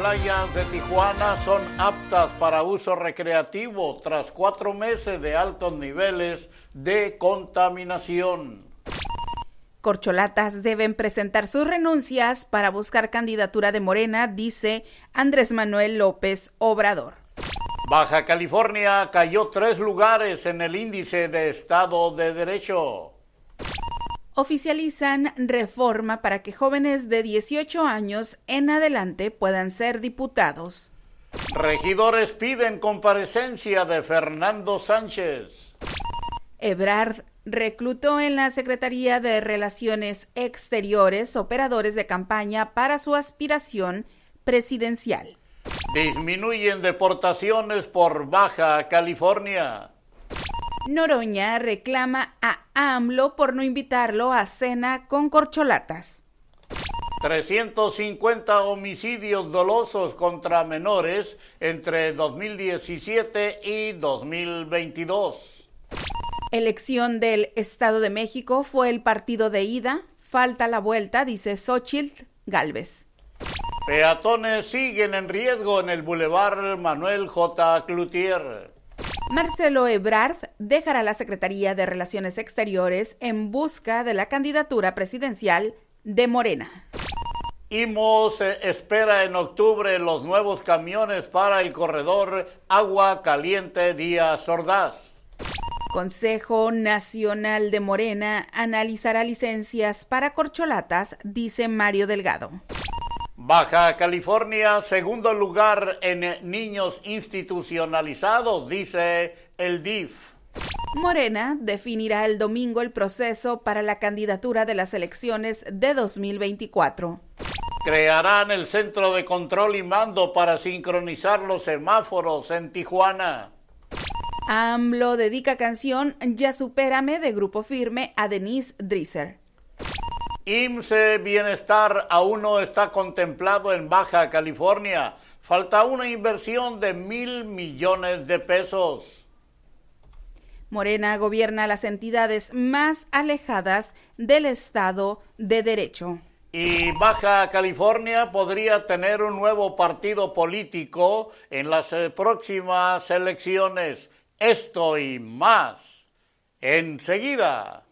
Playas de Tijuana son aptas para uso recreativo tras cuatro meses de altos niveles de contaminación. Corcholatas deben presentar sus renuncias para buscar candidatura de Morena, dice Andrés Manuel López Obrador. Baja California cayó tres lugares en el índice de Estado de Derecho oficializan reforma para que jóvenes de 18 años en adelante puedan ser diputados. Regidores piden comparecencia de Fernando Sánchez. Ebrard reclutó en la Secretaría de Relaciones Exteriores operadores de campaña para su aspiración presidencial. Disminuyen deportaciones por Baja California. Noroña reclama a AMLO por no invitarlo a cena con corcholatas. 350 homicidios dolosos contra menores entre 2017 y 2022. Elección del Estado de México fue el partido de ida. Falta la vuelta, dice Xochitl Galvez. Peatones siguen en riesgo en el Boulevard Manuel J. Cloutier. Marcelo Ebrard dejará la Secretaría de Relaciones Exteriores en busca de la candidatura presidencial de Morena. IMOS espera en octubre los nuevos camiones para el corredor Agua Caliente Díaz Ordaz. Consejo Nacional de Morena analizará licencias para corcholatas, dice Mario Delgado. Baja California, segundo lugar en niños institucionalizados, dice el DIF. Morena definirá el domingo el proceso para la candidatura de las elecciones de 2024. Crearán el centro de control y mando para sincronizar los semáforos en Tijuana. AMLO dedica canción Ya supérame de Grupo Firme a Denise Drisser. IMSE Bienestar aún no está contemplado en Baja California. Falta una inversión de mil millones de pesos. Morena gobierna las entidades más alejadas del Estado de Derecho. Y Baja California podría tener un nuevo partido político en las eh, próximas elecciones. Esto y más. Enseguida.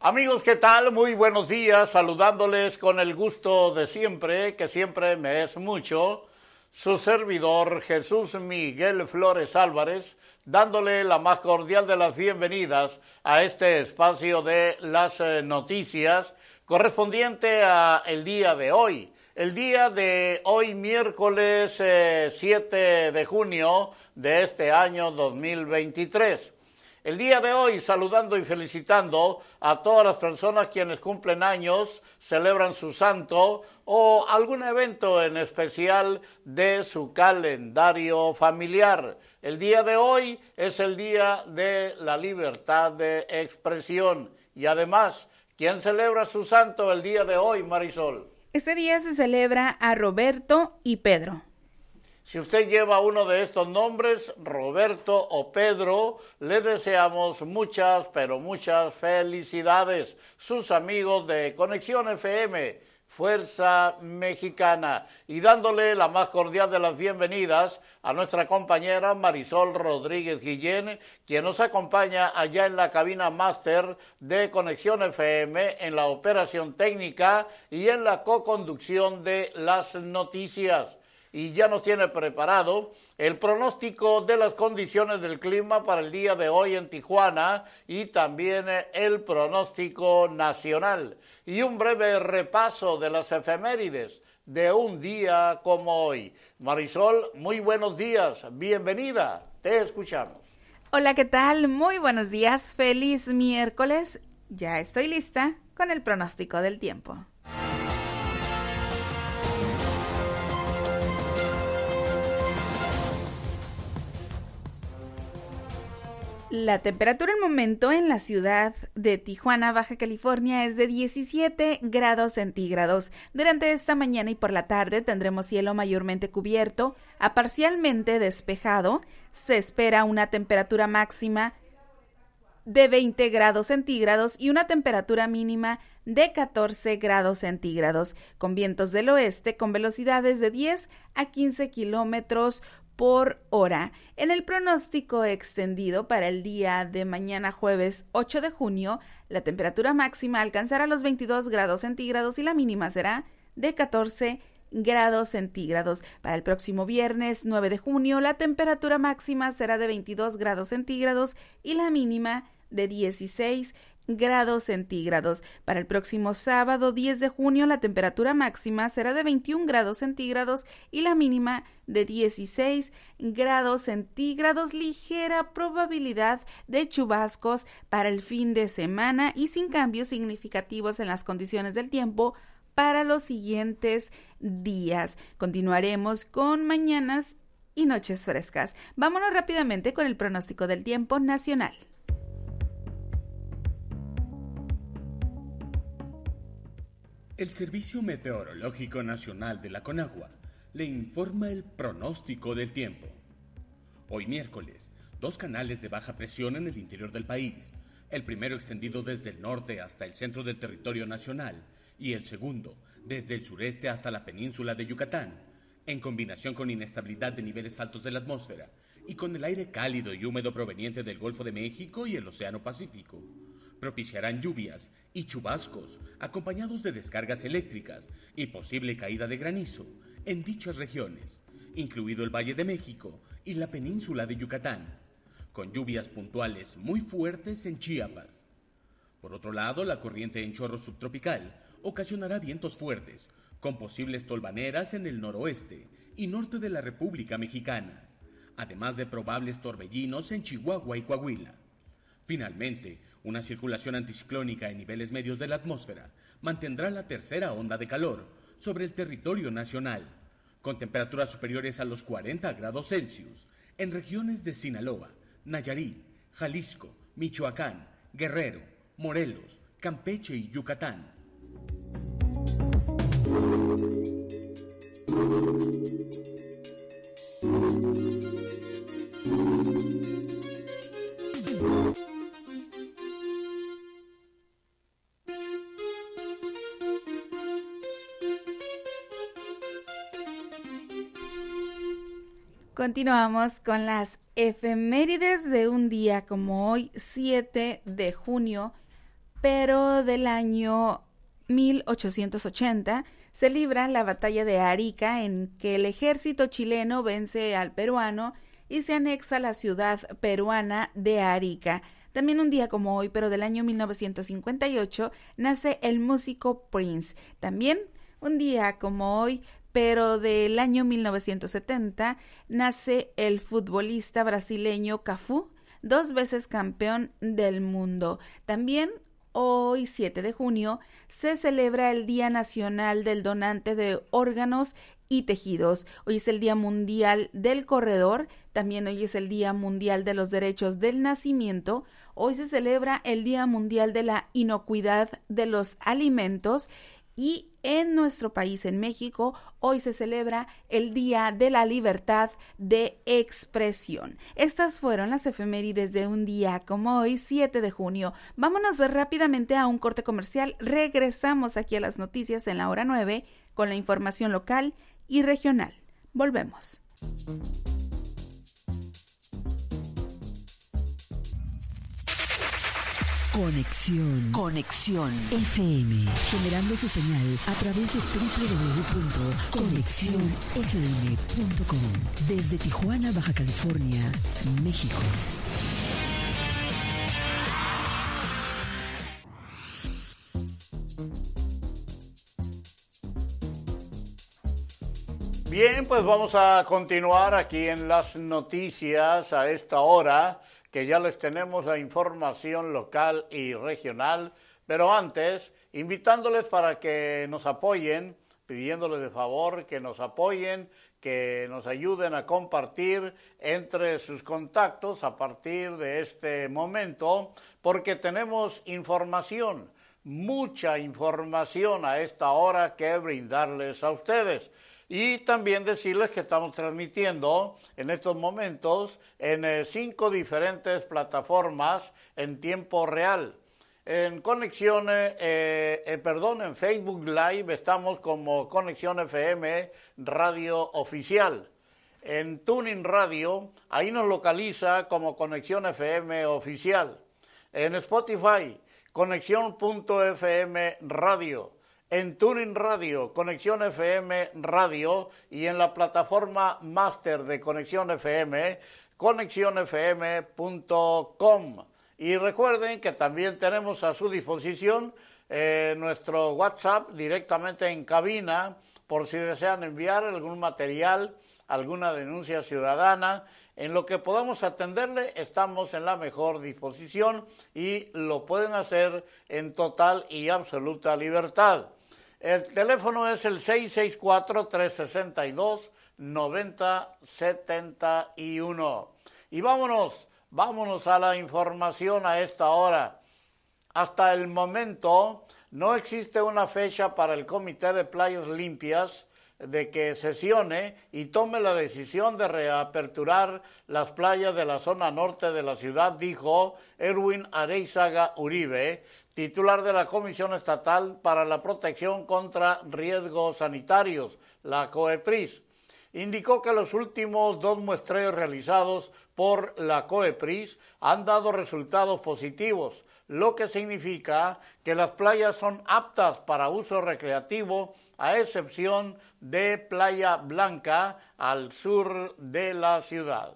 Amigos, ¿qué tal? Muy buenos días, saludándoles con el gusto de siempre, que siempre me es mucho, su servidor Jesús Miguel Flores Álvarez, dándole la más cordial de las bienvenidas a este espacio de las eh, noticias correspondiente a el día de hoy. El día de hoy, miércoles 7 eh, de junio de este año 2023. El día de hoy saludando y felicitando a todas las personas quienes cumplen años, celebran su santo o algún evento en especial de su calendario familiar. El día de hoy es el día de la libertad de expresión y además, ¿quién celebra su santo el día de hoy, Marisol? Este día se celebra a Roberto y Pedro. Si usted lleva uno de estos nombres, Roberto o Pedro, le deseamos muchas, pero muchas felicidades. Sus amigos de Conexión FM, Fuerza Mexicana, y dándole la más cordial de las bienvenidas a nuestra compañera Marisol Rodríguez Guillén, quien nos acompaña allá en la cabina máster de Conexión FM, en la operación técnica y en la co-conducción de las noticias y ya nos tiene preparado el pronóstico de las condiciones del clima para el día de hoy en Tijuana y también el pronóstico nacional y un breve repaso de las efemérides de un día como hoy. Marisol, muy buenos días, bienvenida, te escuchamos. Hola, ¿qué tal? Muy buenos días, feliz miércoles. Ya estoy lista con el pronóstico del tiempo. La temperatura al momento en la ciudad de Tijuana, Baja California, es de 17 grados centígrados. Durante esta mañana y por la tarde tendremos cielo mayormente cubierto a parcialmente despejado. Se espera una temperatura máxima de 20 grados centígrados y una temperatura mínima de 14 grados centígrados, con vientos del oeste con velocidades de 10 a 15 kilómetros por hora. En el pronóstico extendido para el día de mañana jueves 8 de junio, la temperatura máxima alcanzará los 22 grados centígrados y la mínima será de 14 grados centígrados. Para el próximo viernes 9 de junio, la temperatura máxima será de 22 grados centígrados y la mínima de 16 grados centígrados. Para el próximo sábado 10 de junio la temperatura máxima será de 21 grados centígrados y la mínima de 16 grados centígrados. Ligera probabilidad de chubascos para el fin de semana y sin cambios significativos en las condiciones del tiempo para los siguientes días. Continuaremos con mañanas y noches frescas. Vámonos rápidamente con el pronóstico del tiempo nacional. El Servicio Meteorológico Nacional de la Conagua le informa el pronóstico del tiempo. Hoy miércoles, dos canales de baja presión en el interior del país, el primero extendido desde el norte hasta el centro del territorio nacional y el segundo desde el sureste hasta la península de Yucatán, en combinación con inestabilidad de niveles altos de la atmósfera y con el aire cálido y húmedo proveniente del Golfo de México y el Océano Pacífico propiciarán lluvias y chubascos acompañados de descargas eléctricas y posible caída de granizo en dichas regiones, incluido el Valle de México y la península de Yucatán, con lluvias puntuales muy fuertes en Chiapas. Por otro lado, la corriente en chorro subtropical ocasionará vientos fuertes, con posibles tolvaneras en el noroeste y norte de la República Mexicana, además de probables torbellinos en Chihuahua y Coahuila. Finalmente, una circulación anticiclónica en niveles medios de la atmósfera mantendrá la tercera onda de calor sobre el territorio nacional, con temperaturas superiores a los 40 grados Celsius en regiones de Sinaloa, Nayarit, Jalisco, Michoacán, Guerrero, Morelos, Campeche y Yucatán. Continuamos con las efemérides de un día como hoy, 7 de junio, pero del año 1880, se libra la batalla de Arica en que el ejército chileno vence al peruano y se anexa la ciudad peruana de Arica. También un día como hoy, pero del año 1958, nace el músico Prince. También un día como hoy, pero del año 1970 nace el futbolista brasileño Cafú. dos veces campeón del mundo. También hoy 7 de junio se celebra el Día Nacional del Donante de Órganos y Tejidos. Hoy es el Día Mundial del Corredor, también hoy es el Día Mundial de los Derechos del Nacimiento, hoy se celebra el Día Mundial de la Inocuidad de los Alimentos y en nuestro país, en México, hoy se celebra el Día de la Libertad de Expresión. Estas fueron las efemérides de un día como hoy, 7 de junio. Vámonos rápidamente a un corte comercial. Regresamos aquí a las noticias en la hora 9 con la información local y regional. Volvemos. Conexión. Conexión. FM. Generando su señal a través de www.conexionfm.com. Desde Tijuana, Baja California, México. Bien, pues vamos a continuar aquí en las noticias a esta hora que ya les tenemos la información local y regional, pero antes, invitándoles para que nos apoyen, pidiéndoles de favor que nos apoyen, que nos ayuden a compartir entre sus contactos a partir de este momento, porque tenemos información, mucha información a esta hora que brindarles a ustedes. Y también decirles que estamos transmitiendo en estos momentos en eh, cinco diferentes plataformas en tiempo real. En Conexión, eh, eh, perdón, en Facebook Live estamos como Conexión FM Radio Oficial. En Tuning Radio, ahí nos localiza como Conexión FM Oficial. En Spotify, Conexión.fm Radio en Tuning Radio, Conexión FM Radio y en la plataforma máster de Conexión FM, conexionfm.com. Y recuerden que también tenemos a su disposición eh, nuestro WhatsApp directamente en cabina por si desean enviar algún material, alguna denuncia ciudadana. En lo que podamos atenderle, estamos en la mejor disposición y lo pueden hacer en total y absoluta libertad. El teléfono es el 664-362-9071. Y vámonos, vámonos a la información a esta hora. Hasta el momento no existe una fecha para el Comité de Playas Limpias de que sesione y tome la decisión de reaperturar las playas de la zona norte de la ciudad, dijo Erwin Areizaga Uribe, titular de la Comisión Estatal para la Protección contra Riesgos Sanitarios, la COEPRIS. Indicó que los últimos dos muestreos realizados por la COEPRIS han dado resultados positivos, lo que significa que las playas son aptas para uso recreativo, a excepción de Playa Blanca al sur de la ciudad.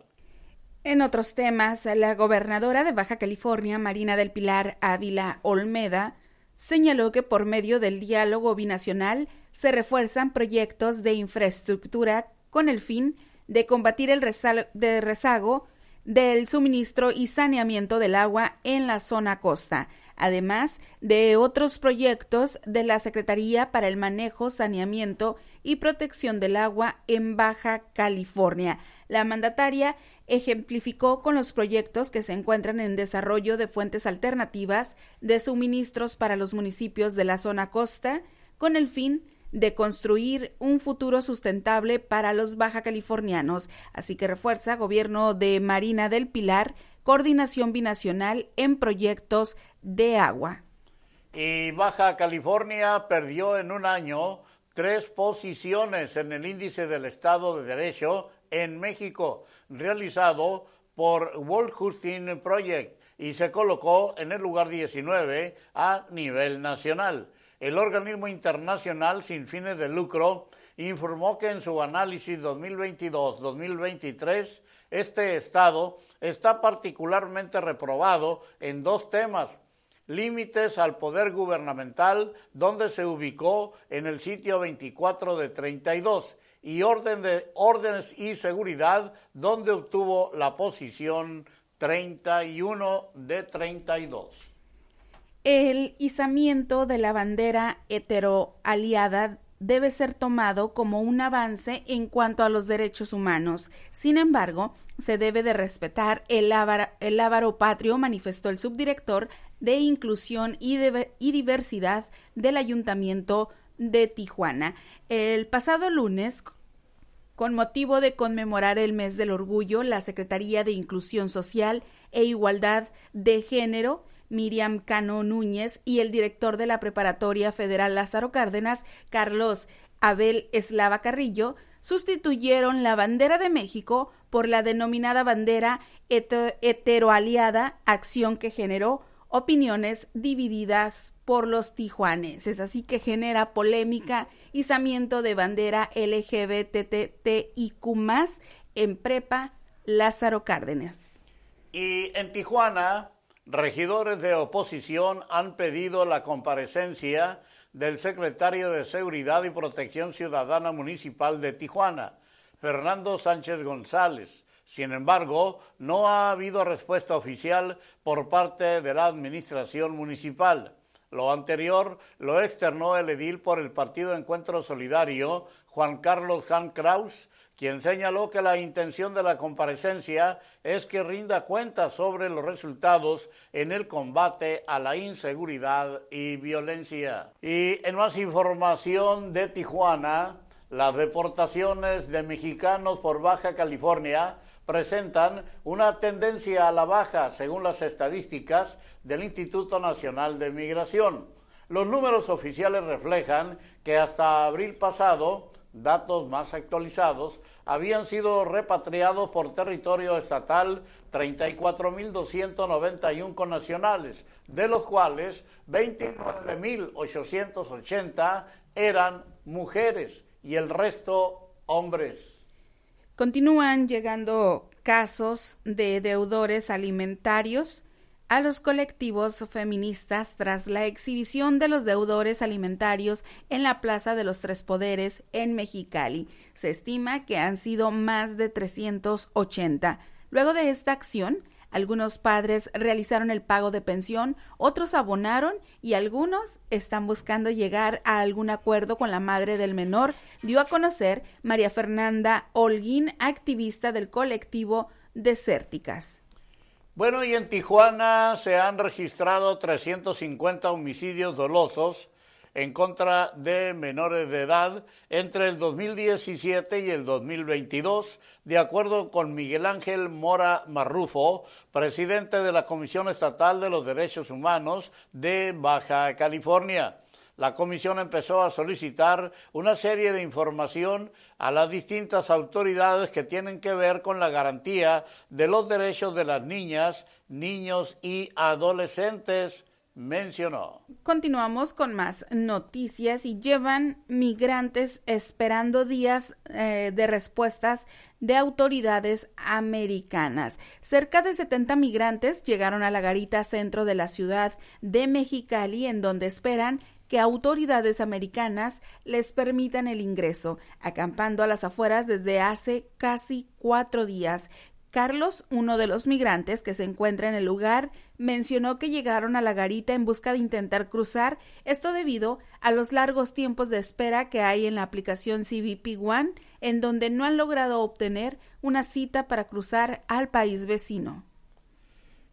En otros temas, la gobernadora de Baja California, Marina del Pilar Ávila Olmeda, señaló que por medio del diálogo binacional se refuerzan proyectos de infraestructura con el fin de combatir el rezago del suministro y saneamiento del agua en la zona costa, además de otros proyectos de la Secretaría para el Manejo, Saneamiento y Protección del Agua en Baja California. La mandataria ejemplificó con los proyectos que se encuentran en desarrollo de fuentes alternativas de suministros para los municipios de la zona costa, con el fin de construir un futuro sustentable para los baja californianos. Así que refuerza Gobierno de Marina del Pilar, coordinación binacional en proyectos de agua. Y Baja California perdió en un año tres posiciones en el índice del Estado de Derecho en México, realizado por World Hosting Project y se colocó en el lugar 19 a nivel nacional. El organismo internacional sin fines de lucro informó que en su análisis 2022-2023 este estado está particularmente reprobado en dos temas límites al poder gubernamental, donde se ubicó en el sitio 24 de 32, y orden de órdenes y seguridad, donde obtuvo la posición 31 de 32. El izamiento de la bandera heteroaliada debe ser tomado como un avance en cuanto a los derechos humanos. Sin embargo, se debe de respetar el, ávaro, patrio, manifestó el subdirector de Inclusión y, y Diversidad del Ayuntamiento de Tijuana. El pasado lunes, con motivo de conmemorar el mes del orgullo, la Secretaría de Inclusión Social e Igualdad de Género Miriam Cano Núñez y el director de la Preparatoria Federal Lázaro Cárdenas, Carlos Abel Eslava Carrillo, sustituyeron la bandera de México por la denominada bandera heteroaliada, acción que generó opiniones divididas por los tijuaneses, así que genera polémica, izamiento de bandera LGBTTIQ en prepa Lázaro Cárdenas. Y en Tijuana, regidores de oposición han pedido la comparecencia del secretario de Seguridad y Protección Ciudadana Municipal de Tijuana, Fernando Sánchez González. Sin embargo, no ha habido respuesta oficial por parte de la Administración Municipal. Lo anterior lo externó el edil por el Partido Encuentro Solidario, Juan Carlos Han Kraus, quien señaló que la intención de la comparecencia es que rinda cuenta sobre los resultados en el combate a la inseguridad y violencia. Y en más información de Tijuana, las deportaciones de mexicanos por Baja California presentan una tendencia a la baja según las estadísticas del Instituto Nacional de Migración. Los números oficiales reflejan que hasta abril pasado datos más actualizados, habían sido repatriados por territorio estatal 34.291 connacionales, de los cuales 29.880 eran mujeres y el resto hombres. Continúan llegando casos de deudores alimentarios a los colectivos feministas tras la exhibición de los deudores alimentarios en la Plaza de los Tres Poderes en Mexicali. Se estima que han sido más de 380. Luego de esta acción, algunos padres realizaron el pago de pensión, otros abonaron y algunos están buscando llegar a algún acuerdo con la madre del menor, dio a conocer María Fernanda Holguín, activista del colectivo Desérticas. Bueno, y en Tijuana se han registrado 350 homicidios dolosos en contra de menores de edad entre el 2017 y el 2022, de acuerdo con Miguel Ángel Mora Marrufo, presidente de la Comisión Estatal de los Derechos Humanos de Baja California la comisión empezó a solicitar una serie de información a las distintas autoridades que tienen que ver con la garantía de los derechos de las niñas, niños y adolescentes mencionó. Continuamos con más noticias y llevan migrantes esperando días eh, de respuestas de autoridades americanas. Cerca de 70 migrantes llegaron a la garita centro de la ciudad de Mexicali en donde esperan que autoridades americanas les permitan el ingreso, acampando a las afueras desde hace casi cuatro días. Carlos, uno de los migrantes que se encuentra en el lugar, mencionó que llegaron a la garita en busca de intentar cruzar, esto debido a los largos tiempos de espera que hay en la aplicación CBP One, en donde no han logrado obtener una cita para cruzar al país vecino.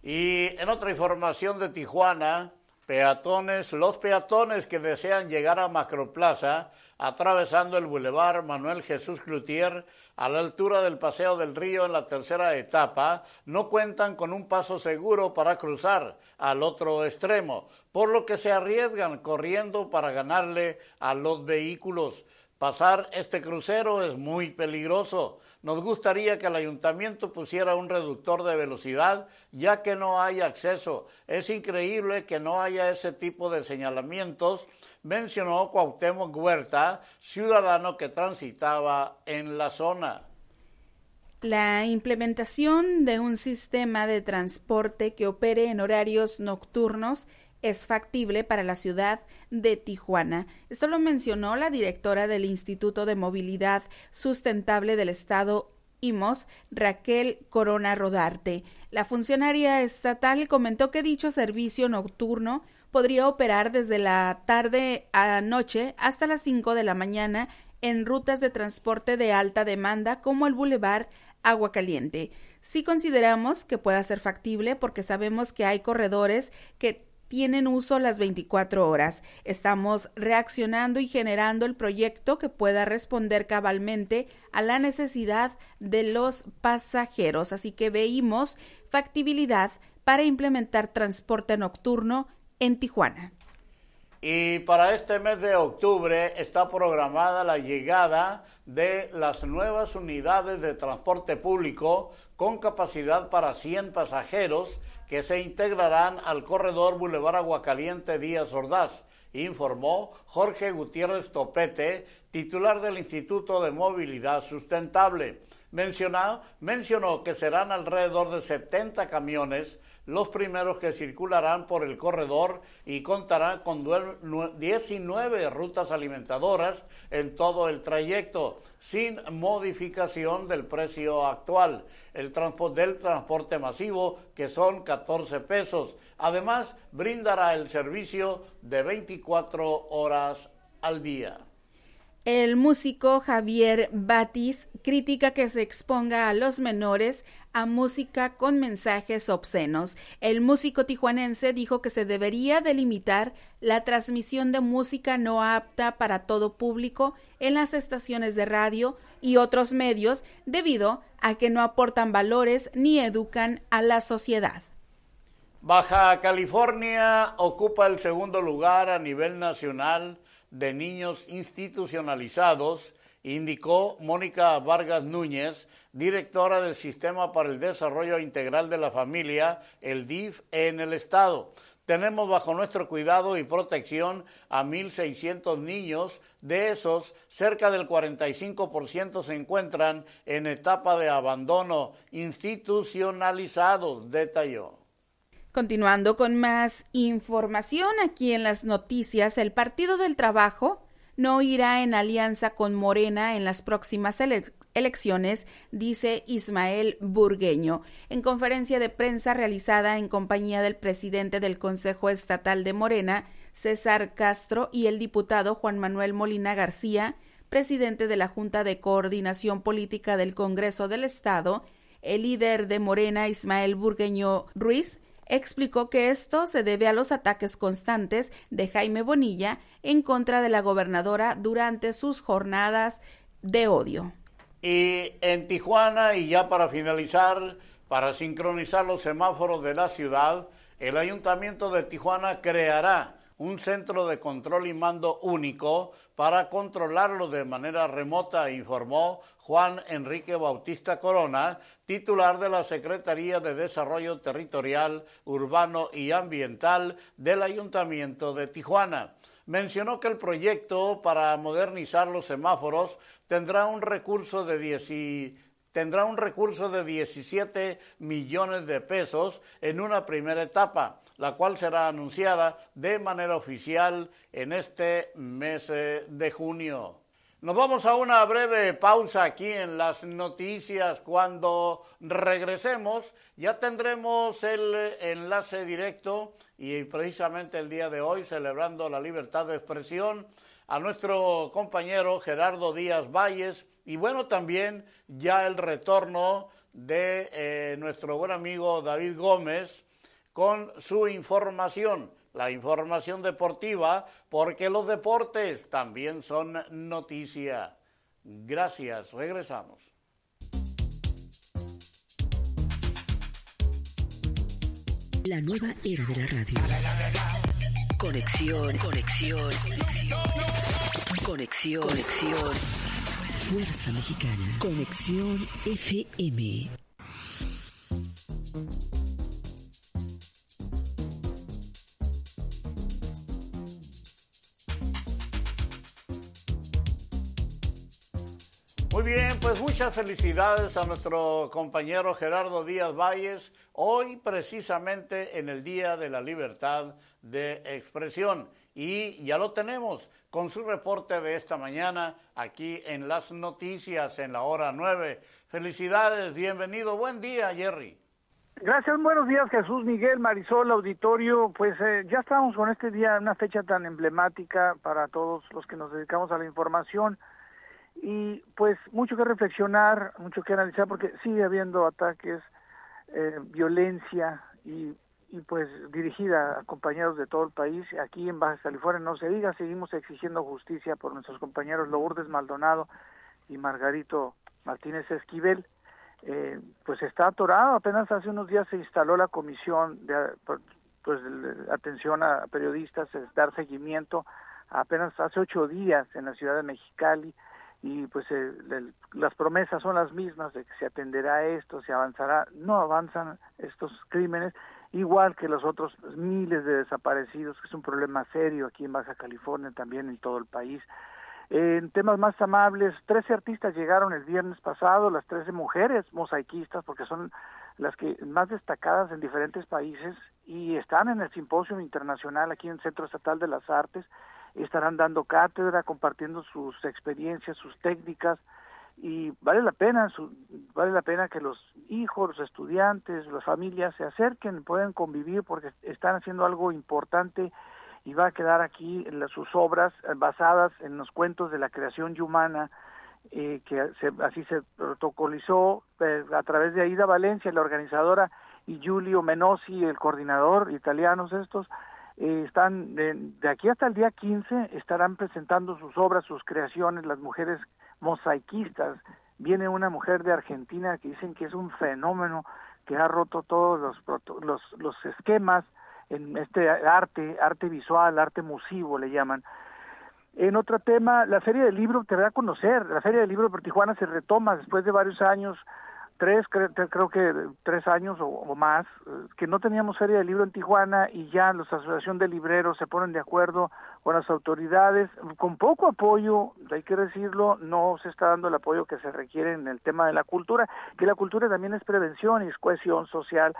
Y en otra información de Tijuana, peatones, los peatones que desean llegar a Macroplaza, atravesando el bulevar Manuel Jesús Cloutier a la altura del Paseo del Río en la tercera etapa, no cuentan con un paso seguro para cruzar al otro extremo, por lo que se arriesgan corriendo para ganarle a los vehículos. Pasar este crucero es muy peligroso. Nos gustaría que el ayuntamiento pusiera un reductor de velocidad, ya que no hay acceso. Es increíble que no haya ese tipo de señalamientos, mencionó Cuauhtémoc Huerta, ciudadano que transitaba en la zona. La implementación de un sistema de transporte que opere en horarios nocturnos es factible para la ciudad de Tijuana. Esto lo mencionó la directora del Instituto de Movilidad Sustentable del Estado IMOS, Raquel Corona Rodarte. La funcionaria estatal comentó que dicho servicio nocturno podría operar desde la tarde a noche hasta las 5 de la mañana en rutas de transporte de alta demanda como el Boulevard Agua Caliente. Sí consideramos que pueda ser factible porque sabemos que hay corredores que tienen uso las 24 horas. Estamos reaccionando y generando el proyecto que pueda responder cabalmente a la necesidad de los pasajeros. Así que veímos factibilidad para implementar transporte nocturno en Tijuana. Y para este mes de octubre está programada la llegada de las nuevas unidades de transporte público con capacidad para 100 pasajeros que se integrarán al corredor Boulevard Aguacaliente Díaz Ordaz, informó Jorge Gutiérrez Topete, titular del Instituto de Movilidad Sustentable. Mencionó, mencionó que serán alrededor de 70 camiones los primeros que circularán por el corredor y contarán con 19 rutas alimentadoras en todo el trayecto, sin modificación del precio actual el del transporte masivo, que son 14 pesos. Además, brindará el servicio de 24 horas al día. El músico Javier Batis critica que se exponga a los menores a música con mensajes obscenos. El músico tijuanense dijo que se debería delimitar la transmisión de música no apta para todo público en las estaciones de radio y otros medios debido a que no aportan valores ni educan a la sociedad. Baja California ocupa el segundo lugar a nivel nacional de niños institucionalizados, indicó Mónica Vargas Núñez, directora del Sistema para el Desarrollo Integral de la Familia, el DIF, en el Estado. Tenemos bajo nuestro cuidado y protección a 1.600 niños. De esos, cerca del 45% se encuentran en etapa de abandono institucionalizados, detalló. Continuando con más información aquí en las noticias, el Partido del Trabajo no irá en alianza con Morena en las próximas elecciones, dice Ismael Burgueño. En conferencia de prensa realizada en compañía del presidente del Consejo Estatal de Morena, César Castro, y el diputado Juan Manuel Molina García, presidente de la Junta de Coordinación Política del Congreso del Estado, el líder de Morena, Ismael Burgueño Ruiz, explicó que esto se debe a los ataques constantes de Jaime Bonilla en contra de la gobernadora durante sus jornadas de odio. Y en Tijuana, y ya para finalizar, para sincronizar los semáforos de la ciudad, el Ayuntamiento de Tijuana creará un centro de control y mando único para controlarlo de manera remota, informó Juan Enrique Bautista Corona, titular de la Secretaría de Desarrollo Territorial, Urbano y Ambiental del Ayuntamiento de Tijuana. Mencionó que el proyecto para modernizar los semáforos tendrá un recurso de 10 tendrá un recurso de 17 millones de pesos en una primera etapa la cual será anunciada de manera oficial en este mes de junio. Nos vamos a una breve pausa aquí en las noticias. Cuando regresemos ya tendremos el enlace directo y precisamente el día de hoy celebrando la libertad de expresión a nuestro compañero Gerardo Díaz Valles y bueno también ya el retorno de eh, nuestro buen amigo David Gómez con su información, la información deportiva, porque los deportes también son noticia. Gracias, regresamos. La nueva era de la radio. Conexión, conexión, conexión. Conexión, conexión. Fuerza Mexicana. Conexión FM. Muchas felicidades a nuestro compañero Gerardo Díaz Valles, hoy precisamente en el Día de la Libertad de Expresión. Y ya lo tenemos con su reporte de esta mañana aquí en las noticias en la hora 9. Felicidades, bienvenido, buen día Jerry. Gracias, buenos días Jesús Miguel, Marisol, auditorio. Pues eh, ya estamos con este día, una fecha tan emblemática para todos los que nos dedicamos a la información y pues mucho que reflexionar, mucho que analizar porque sigue habiendo ataques, eh, violencia y, y pues dirigida a compañeros de todo el país. Aquí en Baja California no se diga, seguimos exigiendo justicia por nuestros compañeros Lourdes Maldonado y Margarito Martínez Esquivel eh, pues está atorado. Apenas hace unos días se instaló la comisión de pues atención a periodistas, dar seguimiento. Apenas hace ocho días en la ciudad de Mexicali y pues las promesas son las mismas de que se atenderá esto, se avanzará. No avanzan estos crímenes igual que los otros miles de desaparecidos, que es un problema serio aquí en Baja California, también en todo el país. En temas más amables, 13 artistas llegaron el viernes pasado, las 13 mujeres mosaicistas, porque son las que más destacadas en diferentes países y están en el simposio internacional aquí en el Centro Estatal de las Artes, estarán dando cátedra, compartiendo sus experiencias, sus técnicas y vale la pena, vale la pena que los hijos, los estudiantes, las familias se acerquen, puedan convivir porque están haciendo algo importante y va a quedar aquí en sus obras basadas en los cuentos de la creación humana eh, que así se protocolizó eh, a través de Aida Valencia, la organizadora, y Giulio Menosi, el coordinador, italianos estos, están de, aquí hasta el día 15 estarán presentando sus obras, sus creaciones, las mujeres mosaicistas. Viene una mujer de Argentina que dicen que es un fenómeno que ha roto todos los, los, los esquemas en este arte, arte visual, arte musivo le llaman. En otro tema, la Feria del Libro te da a conocer, la Feria del Libro por Tijuana se retoma después de varios años, tres, creo, que tres años o, más, eh, que no teníamos Feria del Libro en Tijuana y ya la Asociación de Libreros se ponen de acuerdo con las autoridades, con poco apoyo, hay que decirlo, no se está dando el apoyo que se requiere en el tema de la cultura, que la cultura también es prevención y es cohesión social,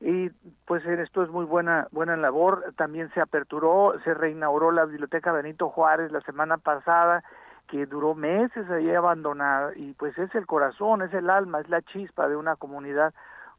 y pues esto es muy buena buena labor. También se aperturó se reinauguró la biblioteca Benito Juárez la semana pasada que duró meses ahí abandonada y pues es el corazón es el alma es la chispa de una comunidad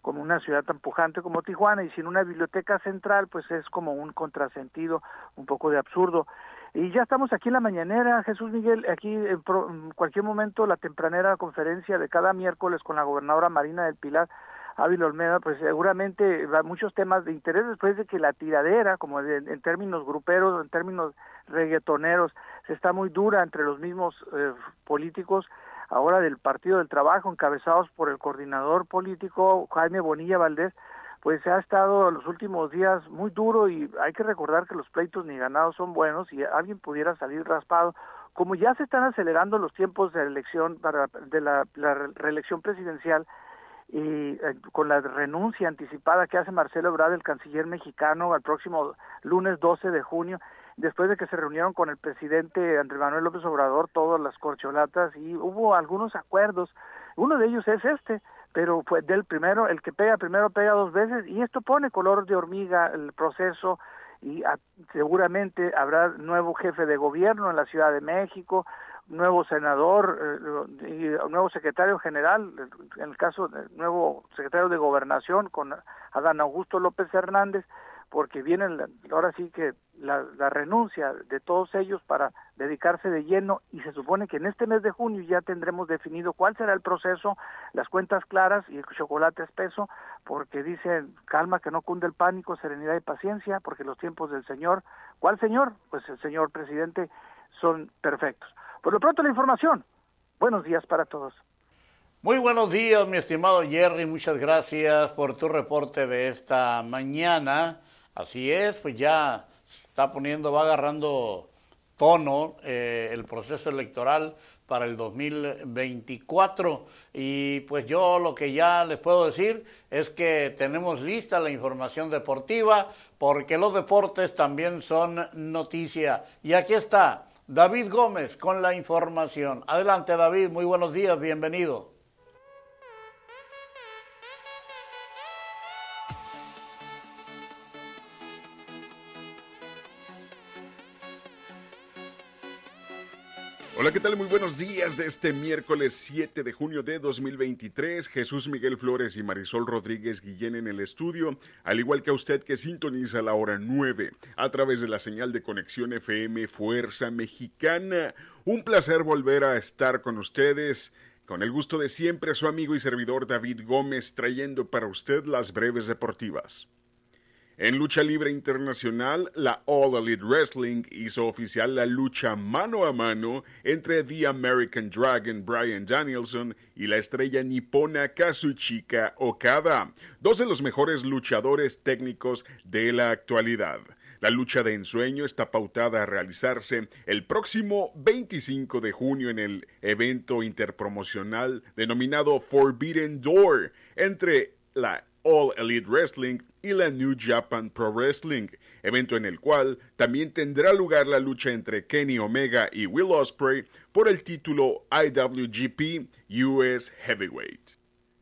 como una ciudad tan pujante como Tijuana y sin una biblioteca central pues es como un contrasentido un poco de absurdo. Y ya estamos aquí en la mañanera, Jesús Miguel, aquí en, en cualquier momento la tempranera conferencia de cada miércoles con la gobernadora Marina del Pilar Ávila Olmeda, pues seguramente va muchos temas de interés después de que la tiradera, como en términos gruperos, en términos reggaetoneros, se está muy dura entre los mismos eh, políticos ahora del Partido del Trabajo, encabezados por el coordinador político Jaime Bonilla Valdés, pues se ha estado en los últimos días muy duro y hay que recordar que los pleitos ni ganados son buenos y alguien pudiera salir raspado. Como ya se están acelerando los tiempos de elección para de la reelección presidencial, y eh, con la renuncia anticipada que hace Marcelo Ebrard, el canciller mexicano, al próximo lunes 12 de junio, después de que se reunieron con el presidente Andrés Manuel López Obrador, todas las corcholatas, y hubo algunos acuerdos. Uno de ellos es este, pero fue del primero, el que pega primero pega dos veces, y esto pone color de hormiga el proceso, y seguramente habrá nuevo jefe de gobierno en la Ciudad de México, nuevo senador eh, y nuevo secretario general, en el caso del nuevo secretario de gobernación con Adán Augusto López Hernández, porque viene ahora sí que la, la, renuncia de todos ellos para dedicarse de lleno y se supone que en este mes de junio ya tendremos definido cuál será el proceso, las cuentas claras y el chocolate espeso, porque dicen calma que no cunde el pánico, serenidad y paciencia, porque los tiempos del Señor, ¿cuál Señor? Pues el señor presidente son perfectos. Por lo pronto la información. Buenos días para todos. Muy buenos días, mi estimado Jerry. Muchas gracias por tu reporte de esta mañana. Así es, pues ya está poniendo, va agarrando tono eh, el proceso electoral para el 2024 y pues yo lo que ya les puedo decir es que tenemos lista la información deportiva porque los deportes también son noticia y aquí está David Gómez con la información. Adelante David, muy buenos días, bienvenido. Hola, ¿qué tal? Muy buenos días de este miércoles 7 de junio de 2023. Jesús Miguel Flores y Marisol Rodríguez Guillén en el estudio, al igual que a usted que sintoniza la hora 9 a través de la señal de conexión FM Fuerza Mexicana. Un placer volver a estar con ustedes. Con el gusto de siempre, su amigo y servidor David Gómez trayendo para usted las breves deportivas. En lucha libre internacional, la All Elite Wrestling hizo oficial la lucha mano a mano entre The American Dragon Brian Danielson y la estrella nipona Kazuchika Okada, dos de los mejores luchadores técnicos de la actualidad. La lucha de ensueño está pautada a realizarse el próximo 25 de junio en el evento interpromocional denominado Forbidden Door entre la All Elite Wrestling y la New Japan Pro Wrestling, evento en el cual también tendrá lugar la lucha entre Kenny Omega y Will Ospreay por el título IWGP US Heavyweight.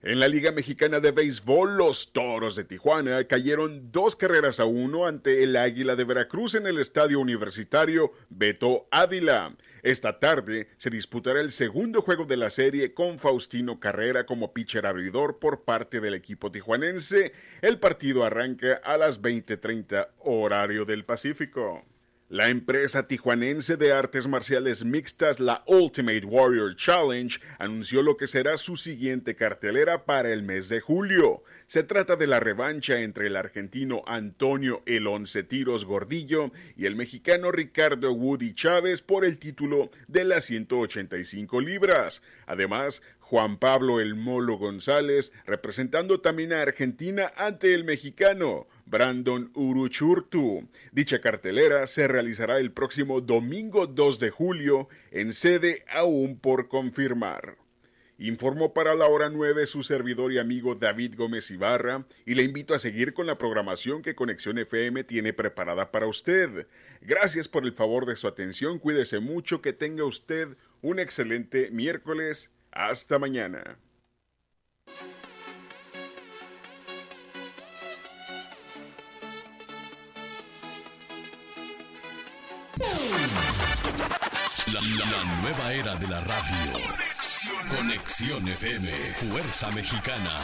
En la Liga Mexicana de Béisbol, los Toros de Tijuana cayeron dos carreras a uno ante el Águila de Veracruz en el Estadio Universitario Beto Ávila. Esta tarde se disputará el segundo juego de la serie con Faustino Carrera como pitcher abridor por parte del equipo tijuanense. El partido arranca a las 20:30 horario del Pacífico. La empresa tijuanense de artes marciales mixtas, la Ultimate Warrior Challenge, anunció lo que será su siguiente cartelera para el mes de julio. Se trata de la revancha entre el argentino Antonio El Once Tiros Gordillo y el mexicano Ricardo Woody Chávez por el título de las 185 libras. Además, Juan Pablo El Molo González, representando también a Argentina ante el mexicano Brandon Uruchurtu. Dicha cartelera se realizará el próximo domingo 2 de julio en sede aún por confirmar. Informó para la hora 9 su servidor y amigo David Gómez Ibarra y le invito a seguir con la programación que Conexión FM tiene preparada para usted. Gracias por el favor de su atención, cuídese mucho, que tenga usted un excelente miércoles hasta mañana. La, nueva era de la radio. Conexión. FM. Fuerza Mexicana.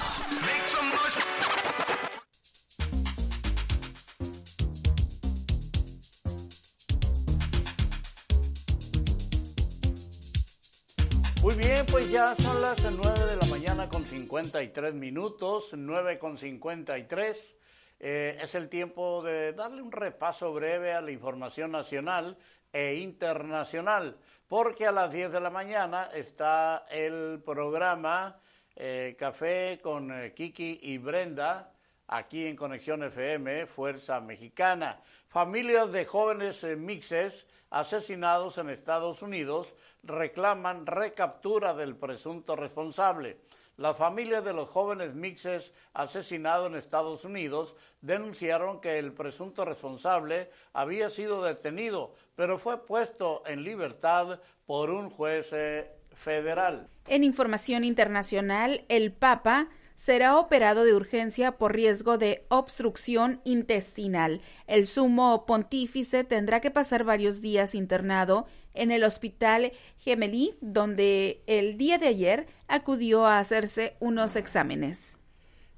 Muy bien, pues ya son las 9 de la mañana con 53 minutos, 9 con 53. Eh, es el tiempo de darle un repaso breve a la información nacional e internacional, porque a las 10 de la mañana está el programa eh, Café con eh, Kiki y Brenda, aquí en Conexión FM, Fuerza Mexicana. Familias de jóvenes mixes asesinados en Estados Unidos reclaman recaptura del presunto responsable. Las familias de los jóvenes mixes asesinados en Estados Unidos denunciaron que el presunto responsable había sido detenido, pero fue puesto en libertad por un juez eh, federal. En información internacional, el Papa será operado de urgencia por riesgo de obstrucción intestinal. El sumo pontífice tendrá que pasar varios días internado en el hospital Gemelli, donde el día de ayer acudió a hacerse unos exámenes.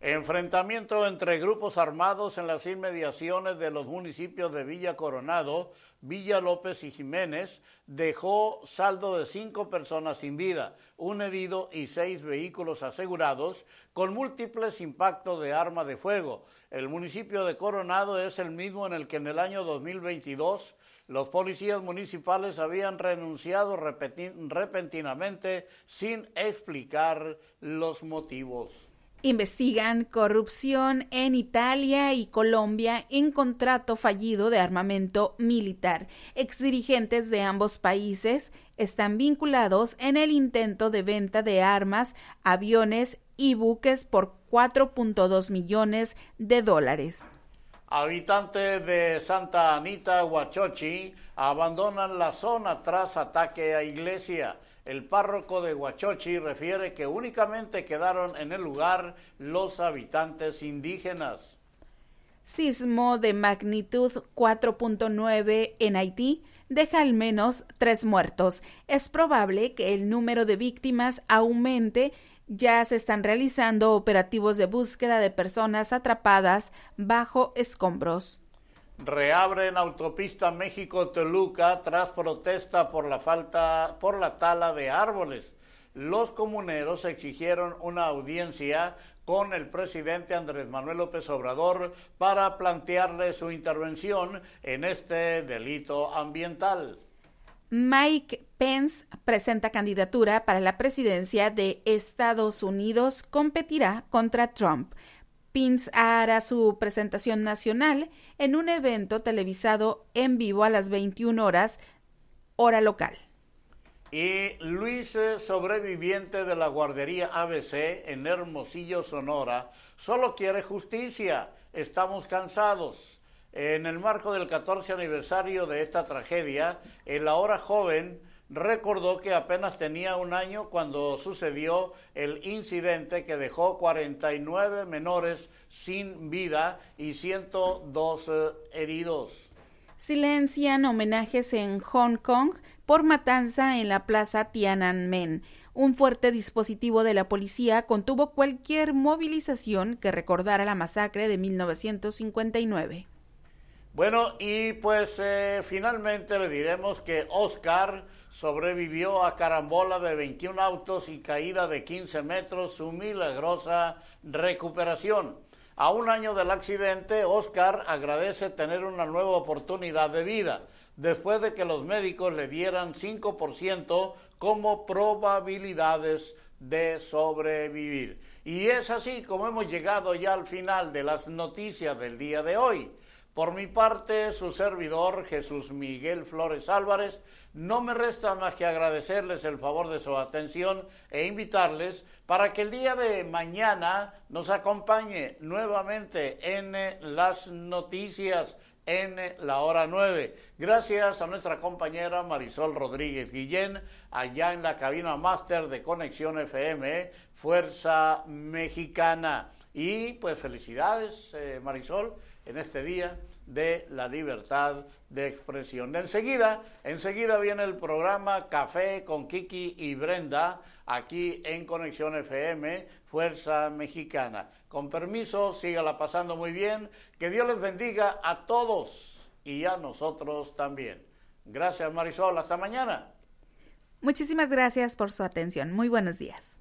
Enfrentamiento entre grupos armados en las inmediaciones de los municipios de Villa Coronado, Villa López y Jiménez dejó saldo de cinco personas sin vida, un herido y seis vehículos asegurados con múltiples impactos de arma de fuego. El municipio de Coronado es el mismo en el que en el año 2022 los policías municipales habían renunciado repentinamente sin explicar los motivos. Investigan corrupción en Italia y Colombia en contrato fallido de armamento militar. Exdirigentes de ambos países están vinculados en el intento de venta de armas, aviones y buques por 4.2 millones de dólares. Habitantes de Santa Anita, Huachochi, abandonan la zona tras ataque a iglesia. El párroco de Huachochi refiere que únicamente quedaron en el lugar los habitantes indígenas. Sismo de magnitud 4.9 en Haití deja al menos tres muertos. Es probable que el número de víctimas aumente ya se están realizando operativos de búsqueda de personas atrapadas bajo escombros. Reabren autopista México-Toluca tras protesta por la falta por la tala de árboles. Los comuneros exigieron una audiencia con el presidente Andrés Manuel López Obrador para plantearle su intervención en este delito ambiental. Mike Pence presenta candidatura para la presidencia de Estados Unidos, competirá contra Trump. Pence hará su presentación nacional en un evento televisado en vivo a las 21 horas, hora local. Y Luis, eh, sobreviviente de la guardería ABC en Hermosillo, Sonora, solo quiere justicia. Estamos cansados. En el marco del 14 aniversario de esta tragedia, el ahora joven recordó que apenas tenía un año cuando sucedió el incidente que dejó 49 menores sin vida y 102 eh, heridos. Silencian homenajes en Hong Kong por matanza en la plaza Tiananmen. Un fuerte dispositivo de la policía contuvo cualquier movilización que recordara la masacre de 1959. Bueno, y pues eh, finalmente le diremos que Oscar sobrevivió a carambola de 21 autos y caída de 15 metros, su milagrosa recuperación. A un año del accidente, Oscar agradece tener una nueva oportunidad de vida, después de que los médicos le dieran 5% como probabilidades de sobrevivir. Y es así como hemos llegado ya al final de las noticias del día de hoy. Por mi parte, su servidor Jesús Miguel Flores Álvarez, no me resta más que agradecerles el favor de su atención e invitarles para que el día de mañana nos acompañe nuevamente en eh, las noticias en eh, la hora 9. Gracias a nuestra compañera Marisol Rodríguez Guillén, allá en la cabina máster de Conexión FM, Fuerza Mexicana. Y pues felicidades, eh, Marisol en este día de la libertad de expresión. Enseguida, enseguida viene el programa Café con Kiki y Brenda aquí en Conexión FM, Fuerza Mexicana. Con permiso, sígala pasando muy bien. Que Dios les bendiga a todos y a nosotros también. Gracias Marisol, hasta mañana. Muchísimas gracias por su atención. Muy buenos días.